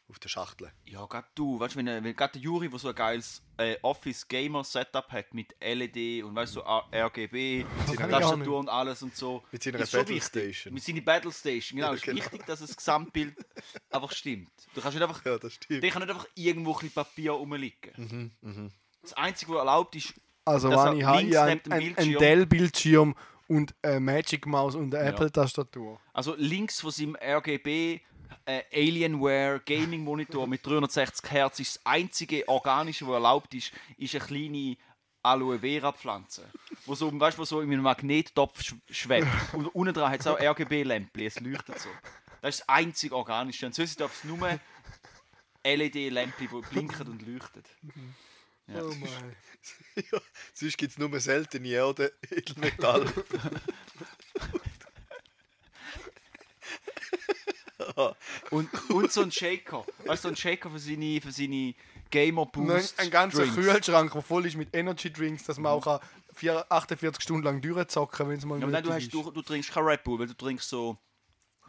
auf der Schachtel. Ja, gerade du, weißt du, wenn, wenn gerade der Juri, der so ein geiles äh, Office-Gamer-Setup hat mit LED und weißt du, so RGB, Tastatur und alles und so. Mit seiner ist schon Battle wichtig. Station. Mit seiner Battle Station, genau. Ja, Es ist genau. wichtig, dass das Gesamtbild *laughs* einfach stimmt. Du kannst nicht einfach, Ja, das stimmt. der kann nicht einfach irgendwo ein bisschen Papier rumliegen. Mhm, Das Einzige, was erlaubt ist, Also Das wenn hat ich habe dem ein, Bildschirm- Dell-Bildschirm und eine Magic Maus und eine Ja. Apple-Tastatur. Also links von seinem RGB äh, Alienware Gaming Monitor mit 360 Hertz ist das einzige organische, was erlaubt ist, ist eine kleine Aloe Vera Pflanze, wo so, weißt, wo so in einem Magnettopf sch schwebt. Und unten dran hat es auch RGB Lämpchen, es leuchtet so. Das ist das einzige organische. Und sonst darf es nur LED Lämpchen, die blinken und leuchten. Ja. Oh mein. *laughs* ja, sonst gibt es nur seltene Erde, Edelmetall. *laughs* *laughs* Und, und so ein Shaker. Weißt du, so ein Shaker für seine, für seine Gamer Boost. ein, ganzer Drinks. Kühlschrank, der voll ist mit Energy Drinks, dass man auch kann vier- 48 Stunden lang durchzocken kann, wenn es mal Ja, nein, du, hast, du, du trinkst kein Red Bull, weil du trinkst so.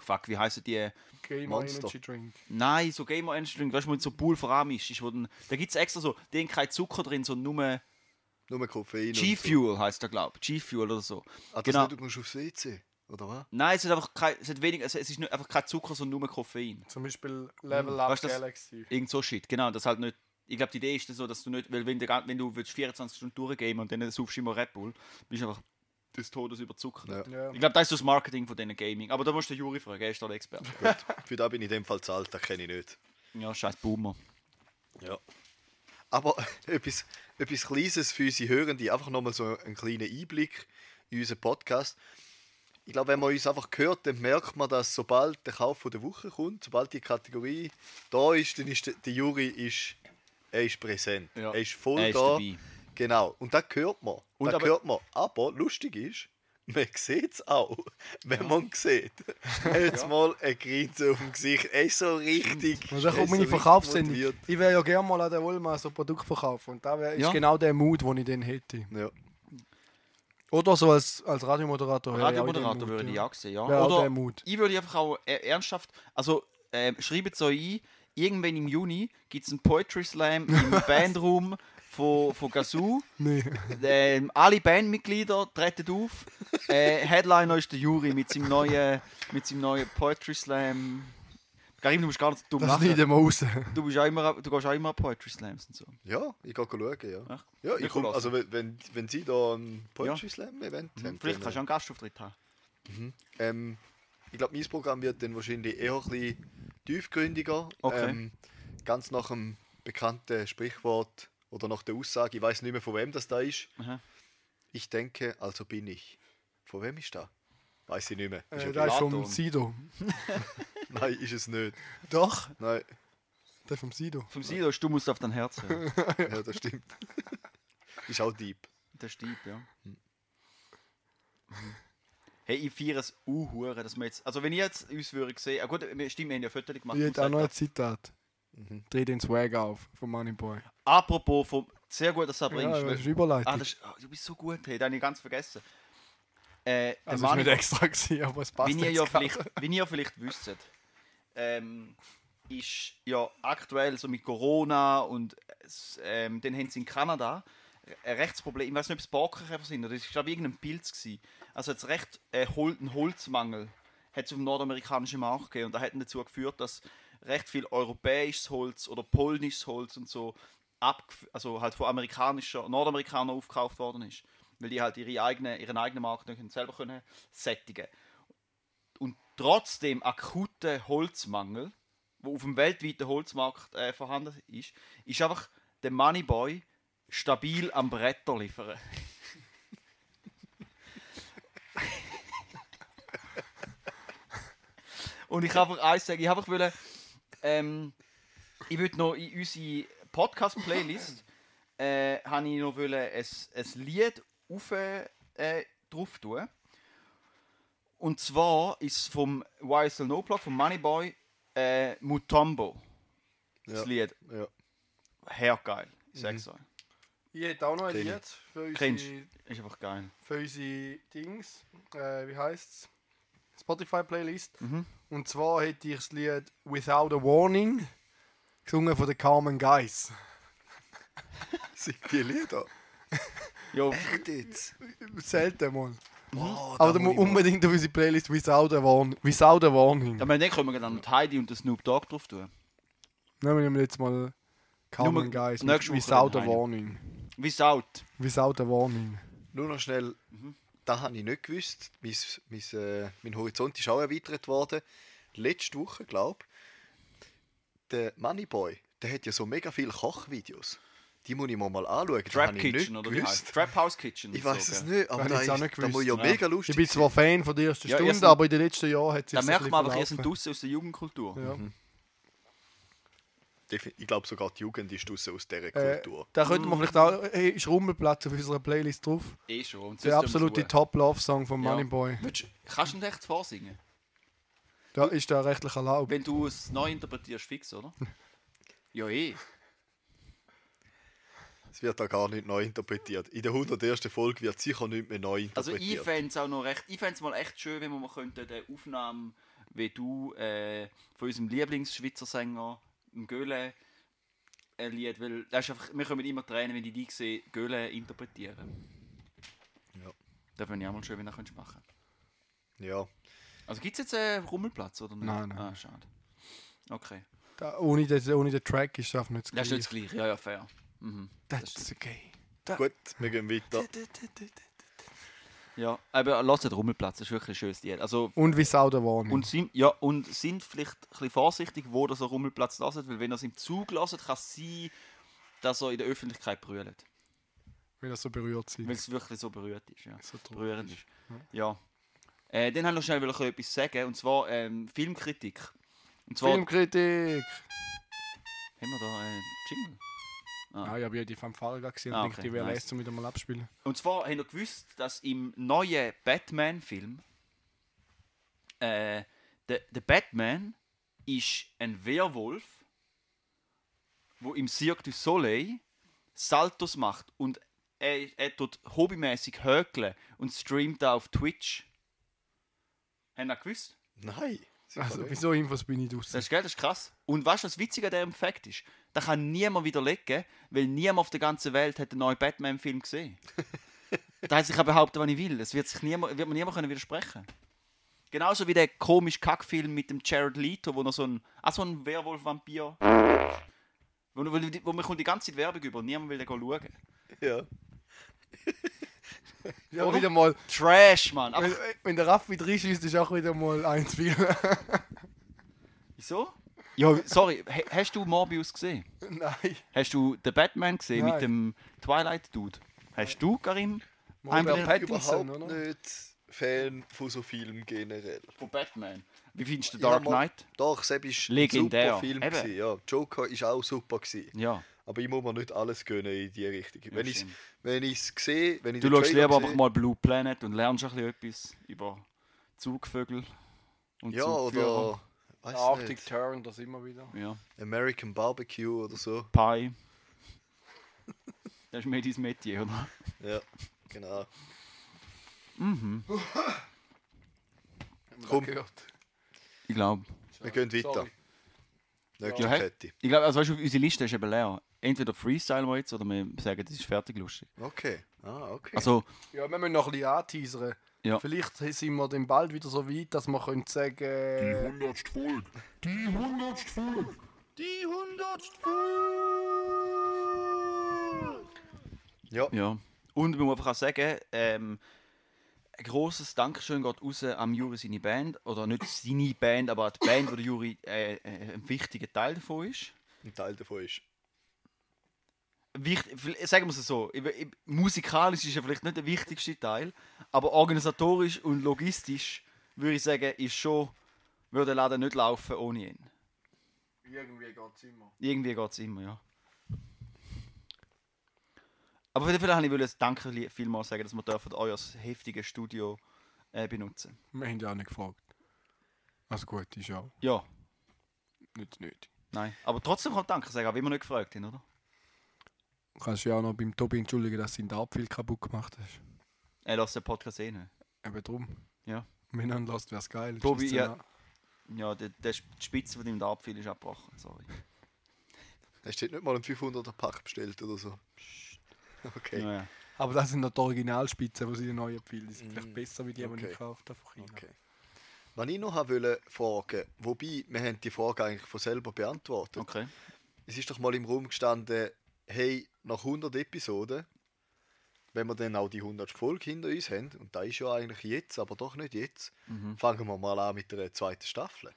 Fuck, wie heißen die? Gamer Monster. Energy Drink. Nein, so Gamer Energy Drink, weißt du, mit so Pulveramisch ist. Da gibt es extra so, die haben kein Zucker drin, sondern nur nur Koffein. und so. G-Fuel heißt der, glaube ich. G-Fuel oder so. Ah, das Genau. nicht, du musst aufs WC, oder was? Nein, es, hat einfach kein, es, hat wenig, es ist nicht einfach kein Zucker, sondern nur Koffein. Zum Beispiel Level Up Weißt Galaxy. Irgend so Shit, genau. Das halt nicht. Ich glaube, die Idee ist so, dass du nicht, weil wenn, der, wenn du willst 24 Stunden durchgehen und dann suchst du immer Red Bull, bist du einfach des Todes überzuckert. Ja. Ja. Ich glaube, das ist das Marketing von diesen Gaming. Aber da musst du den Juri fragen, er ist der Experte. *laughs* Für da bin ich in dem Fall zu alt, das kenne ich nicht. ja, scheiß Boomer. Ja. Aber *laughs* etwas, etwas Kleines für unsere Hörende, einfach nochmal so einen kleinen Einblick in unseren Podcast. Ich glaube, wenn man uns einfach hört, dann merkt man, dass sobald der Kauf von der Woche kommt, sobald die Kategorie da ist, dann ist der, der Juri ist, er ist präsent. Ja. Er ist voll Er ist da. dabei. Genau. Und das hört man. Und das aber- hört man. Aber lustig ist, man sieht es auch, wenn man sieht. Er hat jetzt mal ein Grinsen auf dem Gesicht. Er ist so richtig. Das ist er auch ist so meine richtig Verkaufssendung. Ich wäre ja gerne mal an der Wollma so Produkt verkaufen. Und da wär, ist Ja. genau der Mut, den ich dann hätte. Ja. Oder so als, als Radiomoderator. Radiomoderator würde ich ja. auch sehen, ja. Auch Oder der Mut. ich würde einfach auch äh, ernsthaft, also ähm, schreibt es euch ein, irgendwann im Juni gibt es einen Poetry Slam im *laughs* Bandraum von, von Gazoo. Nee. Ähm, alle Bandmitglieder treten auf. Äh, Headliner ist der Juri mit seinem neuen, mit seinem neuen Poetry Slam. Karim, du musst gar nicht dumm Das lachen. schneiden wir raus. Du, bist auch immer, du gehst auch immer an Poetry Slams und so. Ja, ich gehe schauen, ja. Ach, Ja, ich komm, also wenn, wenn, wenn Sie da ein Poetry Slam Event haben, Vielleicht kannst du auch einen Gastauftritt haben. ähm, ich glaube, mein Programm wird dann wahrscheinlich eher ein bisschen tiefgründiger. Okay. Ähm, ganz nach dem bekannten Sprichwort oder nach der Aussage, ich weiß nicht mehr von wem das da ist. Aha. Ich denke, also bin ich. Von wem ist das? Weiß ich nicht mehr. Ist Äh, ja der ist vom Platon. Sido. *laughs* Nein, ist es nicht. Doch, Nein, der vom Sido. Vom Sido ist du musst auf dein Herz hören. *laughs* ja, das stimmt. ist auch deep. Der Stieb, ja. Hey, ich feiere es uh, dass wir jetzt. Also, wenn ich jetzt uns würde sehen. Ah, gut, wir- stimmt, wir haben ja Fotos gemacht. Ich vom hätte auch noch ein. Zitat. Dreh den Swag auf von Moneyboy. Apropos, vom, sehr gut, dass du das Ja, bringst. das ist Überleitung. ah, das ist, ah, du bist so gut, hey, das habe ich ganz vergessen. Äh, der also ist nicht extra gewesen, aber es passt wie ihr jetzt ja gerade. vielleicht, wie ihr vielleicht wisst, ähm, ist ja aktuell so mit Corona und ähm, dann haben sie in Kanada ein Rechtsproblem. Ich weiß nicht, ob es Borkenkäfer sind oder es war irgendein Pilz gewesen. Also jetzt recht äh, Hol einen Holzmangel hat es auf dem nordamerikanischen Markt gegeben und das hat dazu geführt, dass recht viel europäisches Holz oder polnisches Holz und so also halt von amerikanischer Nordamerikanern aufgekauft worden ist, weil die halt ihre eigene, ihren eigenen Markt nicht selber können sättigen und trotzdem akute Holzmangel, wo auf dem weltweiten Holzmarkt äh, vorhanden ist, ist einfach der Moneyboy stabil am Bretter liefern. Und ich einfach eins sagen, ich einfach wollen, ähm, ich würde noch in unsere Podcast-Playlist äh, ich noch wollen ein, ein Lied auf, äh, drauf tun. Und zwar ist es vom YSL No Plug, vom Moneyboy, äh, Mutombo. Das Ja. Lied. Ja. Her geil. Ich sag's euch. Ich hätte auch noch ein. Lied für Kennst unsere, Ist einfach geil. für unsere Dings. Äh, wie heißt's? Spotify-Playlist. Mhm. Und zwar hätte ich das Lied Without a Warning gesungen von den Carmen Guys. *laughs* Sind die Lieder? Jo, Echt jetzt? Selten mal. Oh, Aber da du muss unbedingt auf unsere Playlist Without a, Warn Without a Warning. ja, aber dann können wir dann noch Heidi und Snoop Dogg drauf tun. Nehmen wir jetzt mal Nur Guys nächste mit Without a. Warning. Without. Without a warning. Nur noch schnell, da habe ich nicht gewusst. Mein, mein, äh, mein Horizont ist auch erweitert worden. Letzte Woche, glaube ich, der Moneyboy, der hat ja so mega viele Kochvideos. Die muss ich mir mal anschauen. Trap ich Kitchen, oder wie gewusst. heißt Trap House Kitchen. Ich weiß so, es nicht, aber Habe da, ich ist, nicht da muss ja gewusst. mega Ich lustig bin zwar Fan von der ersten Ja, Stunde, aber in den letzten Jahren hat sich Da merkt man einfach, ihr sind draußen aus der Jugendkultur. Ja. Defi- Ich glaube sogar die Jugend ist draussen aus dieser Äh, Kultur. da könnte man vielleicht auch, hey, ist Rummelplatz auf unserer Playlist drauf. Eh schon. Und Der absolute. Top-Love-Song von Ja. Moneyboy. Kannst du ihn echt vorsingen? Da ist der rechtlich erlaubt. Wenn du es neu interpretierst, fix, oder? *laughs* ja, eh. Es wird da gar nicht neu interpretiert. In der 101. Folge wird sicher nicht mehr neu Also interpretiert. ich fände es auch noch recht, ich fände es mal echt schön, wenn wir mal könnten die Aufnahme, wie du äh, von unserem Lieblingsschweizer Sänger, dem Göhle, ein Lied, weil das ist einfach, wir können immer Tränen, wenn ich die sehe, Göhle interpretieren. Ja. Das fände ich auch mal schön, wenn du das machen ja. Also gibt es jetzt einen Rummelplatz, oder nicht? Nein, nein. Ah, schade. Okay. Da, ohne, den, ohne den Track ist es einfach nicht das Das ist Gleiche. nicht das Gleiche, ja, ja, fair. Mhm. That's okay. Gut, wir gehen weiter. Ja, aber lasst den Rummelplatz, das ist wirklich ein schönes Lied. Also, Und Without a warning. Und sind, ja, und sind vielleicht ein bisschen vorsichtig, wo ihr so Rummelplatz lasst, weil wenn ihr es im Zug lasst, kann es sein, dass er in der Öffentlichkeit brüllt. Weil er so berührt sind. Weil es wirklich so berührt ist. Ja. So berührend ist. Ja. Äh, dann habe ich noch schnell wollte ich etwas sagen, und zwar ähm, Filmkritik. Und zwar Filmkritik! haben wir da einen Jingle. Ah, ja, ich habe die Fanfare gesehen Ah, und okay, denke, die wäre nice. zum wieder mal abspielen. Und zwar haben wir gewusst, dass im neuen Batman-Film äh, der, der Batman ist ein Werwolf, wo im Cirque du Soleil Saltos macht und er, er tut hobbymäßig hökeln und streamt da auf Twitch. Haben ihr gewusst? Nein. Also, wieso Infos bin ich draußen? Das ist, gell, das ist krass. Und weißt du, was witzig an diesem Fakt ist? Da kann niemand widerlegen, weil niemand auf der ganzen Welt hat den neuen Batman-Film gesehen. *laughs* da heißt, ich kann behaupten, was ich will. Es wird, sich niemand, wird mir niemand können widersprechen Genauso wie der komische Kackfilm mit dem Jared Leto, wo noch so ein, ah, so ein Werwolf-Vampir. Wo, wo, wo man die ganze Zeit Werbung über niemand will den schauen. Ja. *laughs* Ja, auch wieder mal. Trash, Mann. Wenn, Aber, wenn der Raffi reinschießt, ist auch wieder mal eins viel. *laughs* wieso? Ja, sorry, ha- hast du Morbius gesehen? Nein. Hast du den Batman gesehen Nein. mit dem Twilight-Dude? Hast du, Karim? Robert Einblick- Pattinson, Überhaupt oder? nicht Fan von so Filmen generell. Von Batman. Wie findest du Ich Dark Knight? Doch, Sepp ist Legendär. ein super Film. Gewesen, ja. Joker ist auch super. Gewesen. Ja. Aber ich muss mir nicht alles gönnen in die Richtung. wenn ich wenn es sehe, wenn ich Du schaust lieber einfach mal Blue Planet und lernst ein bisschen etwas über Zugvögel und Ja, Zugführer. oder Arctic nicht, Turn, das immer wieder. Ja, American Barbecue oder so. Pi. das ist mehr dein Metier, oder? Ja, genau. Mhm. Komm. Gehört. Ich glaube. Wir gehen weiter. Sorry. Nächste Ja, hey. Kette. Ich glaube, also weißt du, unsere Liste ist eben leer. Entweder freestyle wir jetzt oder wir sagen, das ist fertig lustig. Okay. Ah, okay. Also, Ja, wir müssen noch ein bisschen anteasern. Ja. Vielleicht sind wir dann bald wieder so weit, dass wir können sagen Die äh, hundertste Folge. Die hundertste Folge. die 100 Ja, ja. Und man muss einfach auch sagen, ähm, ein grosses Dankeschön geht raus am Juri seine Band. Oder nicht seine Band, aber die Band, wo der Juri äh, äh, ein wichtiger Teil davon ist. ein Teil davon ist. Wicht, vielleicht- sagen wir es so, ich- ich- musikalisch ist er vielleicht nicht der wichtigste Teil, aber organisatorisch und logistisch würde ich sagen, ist schon, würde der Laden nicht laufen ohne ihn. irgendwie geht's immer. Irgendwie geht es immer, ja. Aber jeden Fall wollte ich Danke vielmals sagen, dass wir dürfen euer heftiges Studio äh, benutzen. Wir haben ja auch nicht gefragt. Also gut, ist ja auch Ja, nicht nötig. nein. Aber trotzdem kann ich Danke sagen, auch wenn wir nicht gefragt haben, oder? Du kannst ja auch noch beim Tobi entschuldigen, dass du ihn Abfil kaputt gemacht hast. Er lässt den Podcast eh nicht. Eben drum. Ja. Wenn er ihn lässt, wäre es geil. Tobi, ja. Ja, der, der die Spitze von deinem Abfall ist abgebrochen, sorry. *laughs* Hast du nicht mal einen 500er Pack bestellt oder so? Okay. Ja, ja. Aber das sind noch die Originalspitzen, die sie den neuen Pfeil. Die sind vielleicht besser wie die, die okay. ich gekauft habe von China. okay. Was ich noch wollte fragen, wobei, wir haben die Frage eigentlich von selber beantwortet. Okay. Es ist doch mal im Raum gestanden, hey, nach 100 Episoden, wenn wir dann auch die 100. Folge hinter uns haben, und da ist ja eigentlich jetzt, aber doch nicht jetzt, fangen wir mal an mit der zweiten Staffel.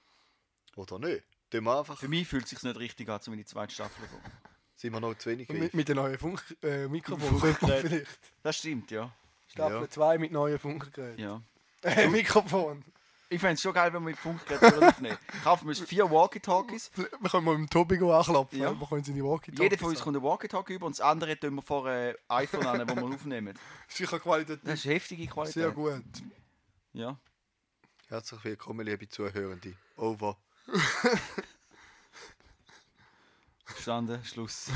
Oder nicht? Tun wir einfach, Für mich fühlt es sich nicht richtig an, um in die zweite Staffel zu kommen. sind wir noch zu wenig mit, mit den neuen Funk äh, Mikrofon könnte *laughs* man vielleicht. Das stimmt, ja. Staffel Ja. 2 mit neuen Funkgeräten. ja. Äh, *laughs* Mikrofon. Ich fände es schon geil, wenn wir mit Funkgerät aufnehmen. *laughs* Kaufen wir uns vier Walkie-Talkies. Wir können mal mit dem Tobi anklopfen. Ja. Wir können seine walkie Jeder von uns kommt ein Walkie-Talkie über und das andere tun wir vor ein iPhone an, wo wir aufnehmen. *laughs* Sicher Qualität. Das ist heftige Qualität. Sehr gut. Ja. Herzlich willkommen, liebe Zuhörende. Over. *laughs* Verstanden, Schluss.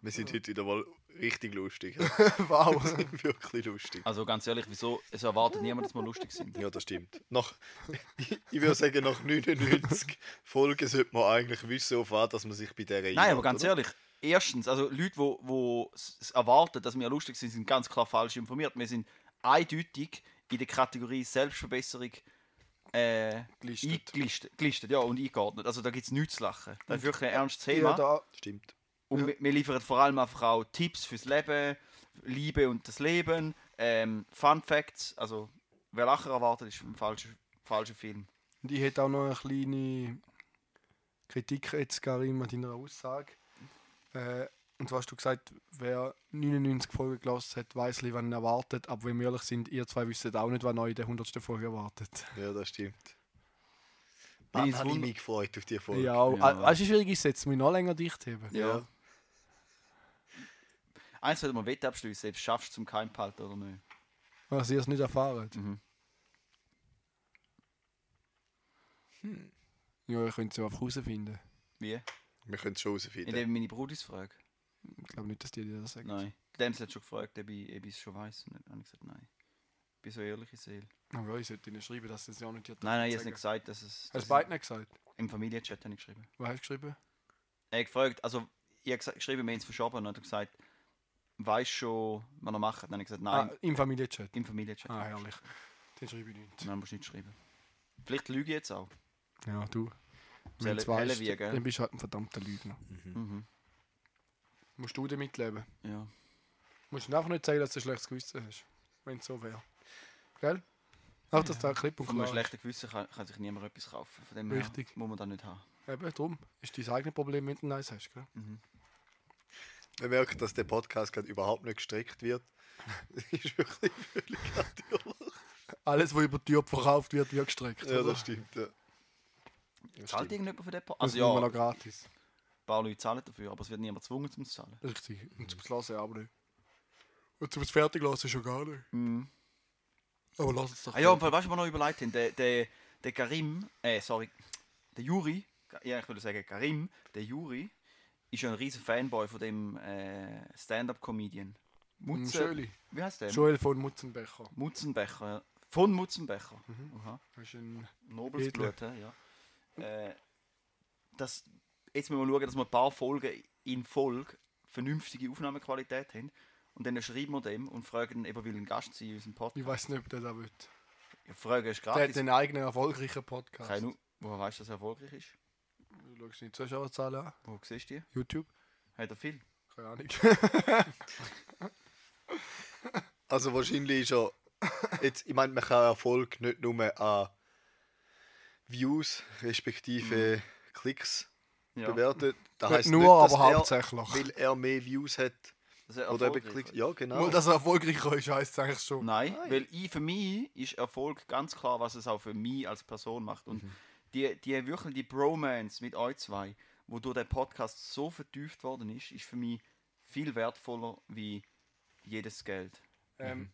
Wir sind heute wieder mal richtig lustig. *laughs* *laughs* wow. Wirklich lustig. Also ganz ehrlich, wieso? Es erwartet niemand, dass wir lustig sind. Ja, das stimmt. Nach, *laughs* ich würde sagen, nach 99 Folgen sollte man eigentlich wissen, auf was dass man sich bei dieser Nein, aber ganz oder? ehrlich, erstens, also Leute, die wo, wo erwarten, dass wir lustig sind, sind ganz klar falsch informiert. Wir sind eindeutig in der Kategorie Selbstverbesserung äh, Gelistet. eingelistet- gelistet ja, und eingeordnet. Also da gibt es nichts zu lachen. Das ist wirklich ein ernstes Ja, Thema. da, Stimmt. Und wir, wir liefern vor allem auch Tipps fürs Leben, Liebe und das Leben, ähm, Fun Facts. Also, wer Lacher erwartet, ist ein falscher, falscher Film. und ich hätte auch noch eine kleine Kritik jetzt, Karim, an deiner Aussage. Äh, und zwar hast du gesagt, wer 99 Folgen gelassen hat, weiß, wann ihn erwartet. Aber wenn wir ehrlich sind, ihr zwei wisst auch nicht, wann euch in der 100. Folge erwartet. Ja, das stimmt. Bin ich habe ich mich gefreut auf die Folge. Ja, auch, Ja. ja. es ist schwierig, jetzt mich noch länger dicht haben. Ja. Eins sollte man Wette abschließen, ob du es schaffst zum Keim behalten oder nicht. Was ihr es nicht erfahren. Mhm. Ja, ihr könnt es ja einfach herausfinden. Wie? Wir können es schon herausfinden. Indem ich meine Brudis frage. Ich glaube nicht, dass die dir das sagen. Nein. Dem hat schon gefragt, ob ich, ob ich es schon weiß. Und dann habe ich gesagt, nein. Ich bin so eine ehrliche Seele. Aber ich sollte ihnen schreiben, dass sie es ja nicht Nein, nein, ich habe es nicht gesagt, dass es. Hast du es beiden nicht gesagt? es- Im Familienchat habe ich geschrieben. Was hast du geschrieben? Er hat gefragt, also ich habe gesagt- geschrieben, wir haben es verschoben und hat gesagt, weißt schon, was er macht? Dann habe ich gesagt, nein, Ah, im Familienchat. im Familienchat. Ah, herrlich. Den schreibe ich nicht. Nein, musst du nicht schreiben. Vielleicht lüge ich jetzt auch. Ja, du. Helle- Wenn's weißt, helle wie, gell? Dann bist du halt ein verdammter Lügner. Mhm. Musst du damit leben? Ja. Musst du einfach nicht sagen, dass du ein schlechtes Gewissen hast. Wenn es so wäre. Gell? Auch dass da klipp und Von einem klar schlechten Gewissen kann, kann sich niemand etwas kaufen. Von dem Richtig. her muss man das nicht haben. Eben, drum. Ist dein eigenes Problem, wenn du nice hast, gell? Wir merken, dass der Podcast gerade überhaupt nicht gestrickt wird. Das *laughs* ist wirklich völlig natürlich. Alles, was über die Tür verkauft wird, wird gestreckt. Ja, oder? das stimmt. Ja. Das Zahlt stimmt. irgendjemand für den Podcast? Das Also ja. ja, noch ein gratis. paar Leute zahlen dafür, aber es wird niemand gezwungen zum Zahlen. Richtig. Und zum Lassen aber nicht. Und zum Fertiglassen schon gar nicht. Mhm. Aber lass es doch. Ah ja, im Fall, weißt du, was wir noch überlegt haben? Der, der, der Karim, äh, sorry, der Juri, ja, ich würde sagen Karim, der Juri, ist ja ein riesen Fanboy von dem äh, Stand-Up-Comedian. fertig. Mutze, wie heißt der? Joel von Mutzenbecher. Mutzenbecher, ja. Von Mutzenbecher. Aha. Das ist ein Nobles. Blut, ja. Äh, das, jetzt müssen wir schauen, dass wir ein paar Folgen in Folge vernünftige Aufnahmequalität haben. Und dann schreiben wir dem und fragen, ob er will ein Gast sein in unserem Podcast. Ich weiß nicht, ob der da will. Ja, Frage ist Der hat gratis. einen eigenen erfolgreichen Podcast. Keine woher weißt du, dass er erfolgreich ist? Du schaust die Zuschauerzahlen an. Wo siehst du die? YouTube. Hat er viel? Keine Ahnung. *laughs* Also wahrscheinlich ist er. Jetzt, ich meine, man kann Erfolg nicht nur an Views respektive Klicks Ja. bewerten. Das Nicht heisst nur, nicht, aber er, hauptsächlich. Weil er mehr Views hat er oder eben Klicks. Ja, genau. Nur, dass er erfolgreicher ist, heisst es eigentlich schon. Nein, weil ich, für mich ist Erfolg ganz klar, was es auch für mich als Person macht. Und die, die wirklich die Bromance mit euch zwei, wo durch den Podcast so vertieft worden ist, ist für mich viel wertvoller wie jedes Geld. Ähm,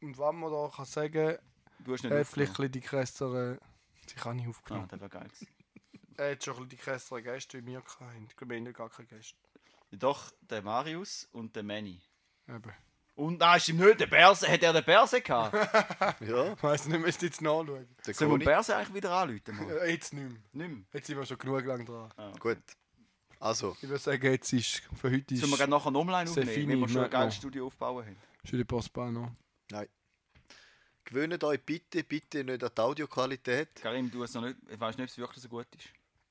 und was man da kann sagen Du hast nicht er hat aufgenommen. vielleicht die krasseren. Sie kann nicht Ah, aufgenommen. das wäre geil. *laughs* Er hat schon ein bisschen die krasseren Gäste wie wir gehabt. Ich glaube, wir haben gar keine Gäste. Doch, der Marius und der Manny. Eben. Und nein, stimmt nicht, der Berse, hat er den Berse gehabt? *laughs* ja, Ich weiss nicht, müsst ihr jetzt nachschauen. der Sollen wir den. Berse eigentlich wieder anrufen? Mal? Jetzt nicht mehr. Nicht mehr. Jetzt sind wir schon genug lang dran. Gut. Also, Ich würde sagen, jetzt ist für heute ist Sollen wir nachher noch online aufnehmen, feine wenn wir schon ein geiles Studio aufbauen haben? Julie Postbahn noch. nein. Gewöhnt euch bitte, bitte nicht an die Audioqualität. Karim, du hast noch nicht, ich weiß nicht, ob es wirklich so gut ist.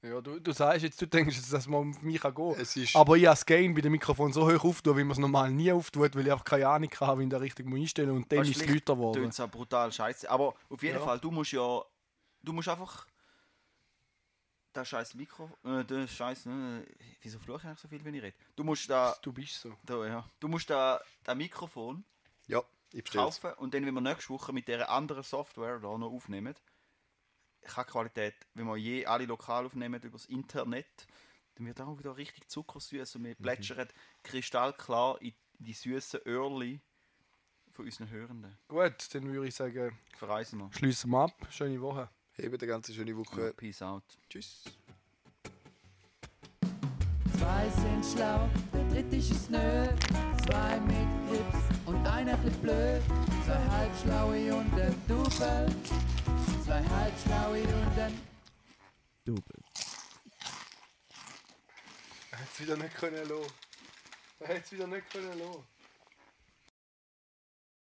Ja, du, du sagst jetzt, du denkst jetzt, dass man auf mich kann gehen Es ist- Aber ich habe das Gain bei dem Mikrofon so hoch auftue, wie man es normal nie auftut, weil ich einfach keine Ahnung habe, wie ich da richtig muss einstellen muss. Und dann ist es lauter geworden. tönt's auch brutal scheiße. Aber auf jeden Ja. Fall, du musst ja. Du musst einfach. Das scheiß Mikro. Äh, das scheiß. Äh, wieso fluche ich eigentlich so viel, wenn ich rede? Du musst da. Du bist so. da ja. Du musst da. Das Mikrofon Ja, ich bestell's. kaufen und dann, wenn wir nächste Woche mit dieser anderen Software da noch aufnehmen, kann die Qualität, wenn wir je alle lokal aufnehmen über das Internet, dann wird auch wieder richtig zuckersüß und wir plätschern kristallklar in die süßen Öhrli von unseren Hörenden. Gut, dann würde ich sagen, Verreisen wir. schließen wir ab. Schöne Woche. Hebe eine ganz schöne Woche. Peace out. Tschüss. Zwei sind schlau, der dritte ist es nö. Zwei mit Grips und einer bisschen blöd. Zwei halbschlaue und ein Double. Zwei halbschlaue und ein Double. Er hätte es wieder nicht können lassen. Er hätte es wieder nicht können lassen.